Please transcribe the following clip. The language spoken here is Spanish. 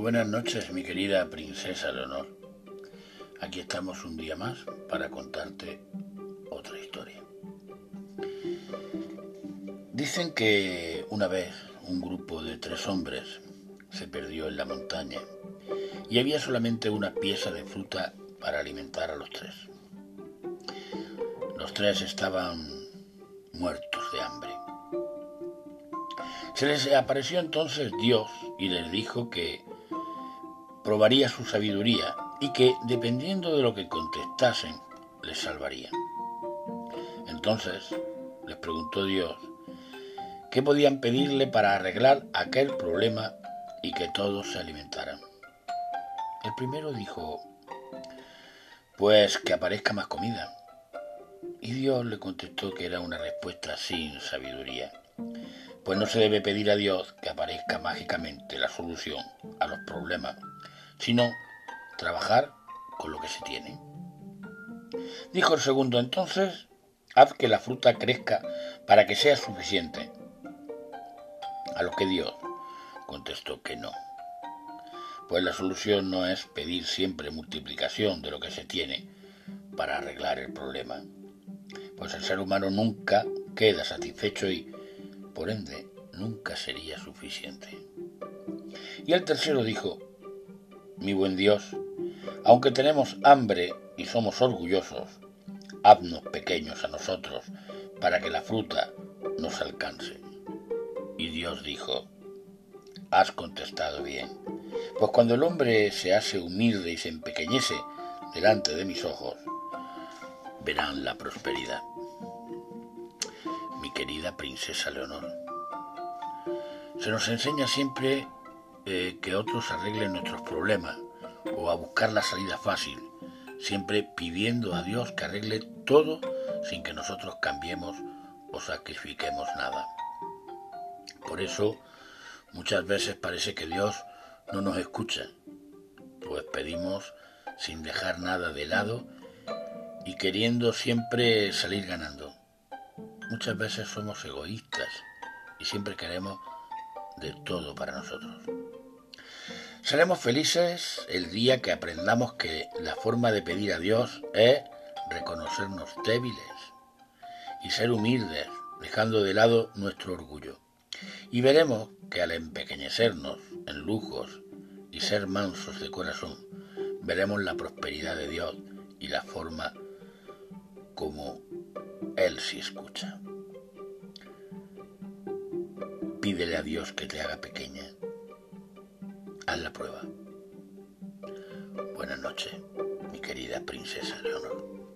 buenas noches, mi querida princesa Leonor. Aquí estamos un día más para contarte otra historia. Dicen que una vez un grupo de tres hombres se perdió en la montaña y había solamente una pieza de fruta para alimentar a los tres. Los tres estaban muertos de hambre. Se les apareció entonces Dios y les dijo que probaría su sabiduría y que, dependiendo de lo que contestasen, les salvaría. Entonces les preguntó Dios qué podían pedirle para arreglar aquel problema y que todos se alimentaran. El primero dijo, pues que aparezca más comida. Y Dios le contestó que era una respuesta sin sabiduría, pues no se debe pedir a Dios que aparezca mágicamente la solución a los problemas, sino trabajar con lo que se tiene. Dijo el segundo entonces, haz que la fruta crezca para que sea suficiente. A lo que Dios contestó que no. Pues la solución no es pedir siempre multiplicación de lo que se tiene para arreglar el problema. Pues el ser humano nunca queda satisfecho y, por ende, nunca sería suficiente. Y el tercero dijo, mi buen Dios, aunque tenemos hambre y somos orgullosos, haznos pequeños a nosotros para que la fruta nos alcance. Y Dios dijo, has contestado bien, pues cuando el hombre se hace humilde y se empequeñece delante de mis ojos, verán la prosperidad. Mi querida princesa Leonor, se nos enseña siempre eh, que otros arreglen nuestros problemas o a buscar la salida fácil, siempre pidiendo a Dios que arregle todo sin que nosotros cambiemos o sacrifiquemos nada. Por eso muchas veces parece que Dios no nos escucha, pues pedimos sin dejar nada de lado y queriendo siempre salir ganando. Muchas veces somos egoístas y siempre queremos de todo para nosotros. Seremos felices el día que aprendamos que la forma de pedir a Dios es reconocernos débiles y ser humildes, dejando de lado nuestro orgullo. Y veremos que al empequeñecernos en lujos y ser mansos de corazón, veremos la prosperidad de Dios y la forma como Él sí escucha. Pídele a Dios que te haga pequeña. Haz la prueba. Buenas noches, mi querida princesa Leonor.